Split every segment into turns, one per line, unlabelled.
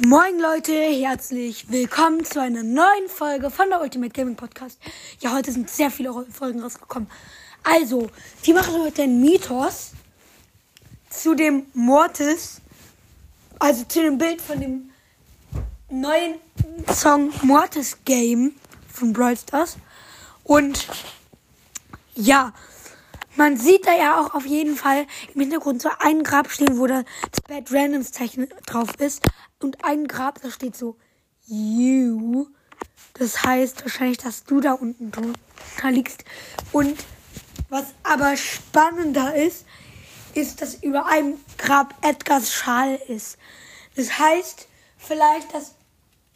Moin Leute, herzlich willkommen zu einer neuen Folge von der Ultimate Gaming Podcast. Ja, heute sind sehr viele Folgen rausgekommen. Also, wir machen heute einen Mythos zu dem Mortis, also zu dem Bild von dem neuen Song Mortis Game von Brawl Stars. Und ja, man sieht da ja auch auf jeden Fall im Hintergrund so ein Grab stehen, wo das Bad Randoms Zeichen drauf ist. Und ein Grab, da steht so You. Das heißt wahrscheinlich, dass du da unten da liegst. Und was aber spannender ist, ist, dass über einem Grab Edgars Schal ist. Das heißt vielleicht, dass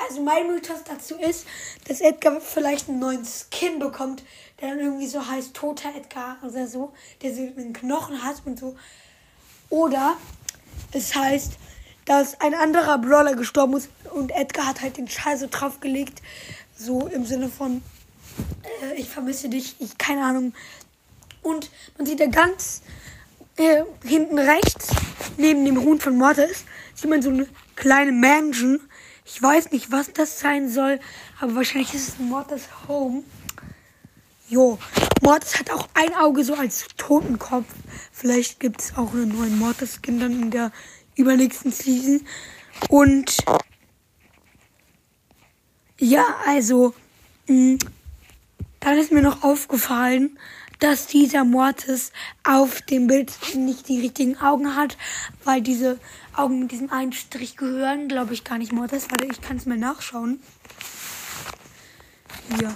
also mein Mythos dazu ist, dass Edgar vielleicht einen neuen Skin bekommt, der dann irgendwie so heißt Toter Edgar oder so, der so einen Knochen hat und so. Oder es heißt, dass ein anderer Brawler gestorben ist und Edgar hat halt den Schall so draufgelegt, so im Sinne von, äh, ich vermisse dich, ich keine Ahnung. Und man sieht ja ganz äh, hinten rechts, neben dem Huhn von Mortis, sieht man so eine kleine Mansion ich weiß nicht, was das sein soll, aber wahrscheinlich ist es Mortis Home. Jo, Mortis hat auch ein Auge so als Totenkopf. Vielleicht gibt es auch einen neuen Mortis-Skin dann in der übernächsten Season. Und ja, also, mh, dann ist mir noch aufgefallen, dass dieser Mortis auf dem Bild nicht die richtigen Augen hat, weil diese Augen mit diesem einen Strich gehören, glaube ich, gar nicht Mortis. Warte, ich kann es mal nachschauen. Hier.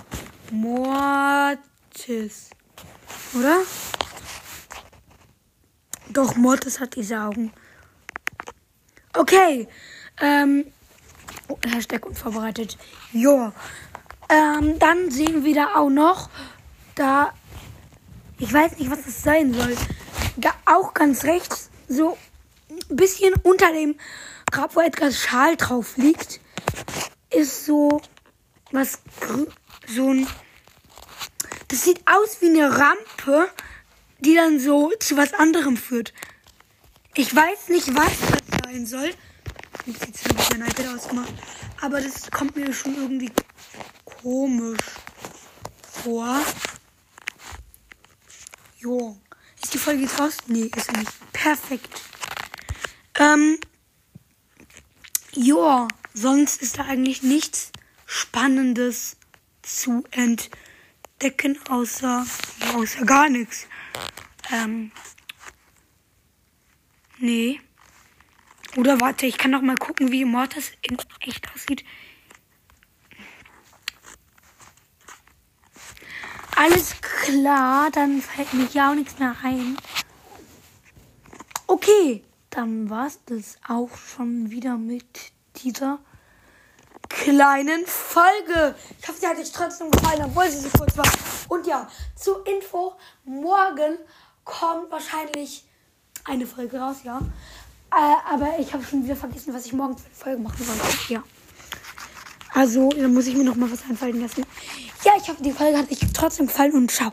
Mortis. Oder? Doch, Mortis hat diese Augen. Okay. Ähm. Oh, Hashtag unvorbereitet. Jo. Ähm, dann sehen wir da auch noch, da ich weiß nicht, was das sein soll. Da auch ganz rechts, so ein bisschen unter dem Grab, wo Edgars Schal drauf liegt, ist so was, so ein, das sieht aus wie eine Rampe, die dann so zu was anderem führt. Ich weiß nicht, was das sein soll. Jetzt habe ich mein iPad ausgemacht. Aber das kommt mir schon irgendwie komisch vor. Jo. Ist die Folge jetzt raus? Nee, ist sie nicht. Perfekt. Ähm. Jo. Sonst ist da eigentlich nichts Spannendes zu entdecken, außer, außer gar nichts. Ähm. Nee. Oder warte, ich kann noch mal gucken, wie Mortis in echt aussieht. Alles klar, dann fällt mir ja auch nichts mehr ein. Okay, dann war's das auch schon wieder mit dieser kleinen Folge. Ich hoffe, sie hat euch trotzdem gefallen, obwohl sie so kurz war. Und ja, zur Info, morgen kommt wahrscheinlich eine Folge raus, ja. Äh, aber ich habe schon wieder vergessen, was ich morgen für eine Folge machen wollte. Ja. Also, da muss ich mir noch mal was einfallen lassen. Ja, ich hoffe, die Folge hat euch trotzdem gefallen und ciao.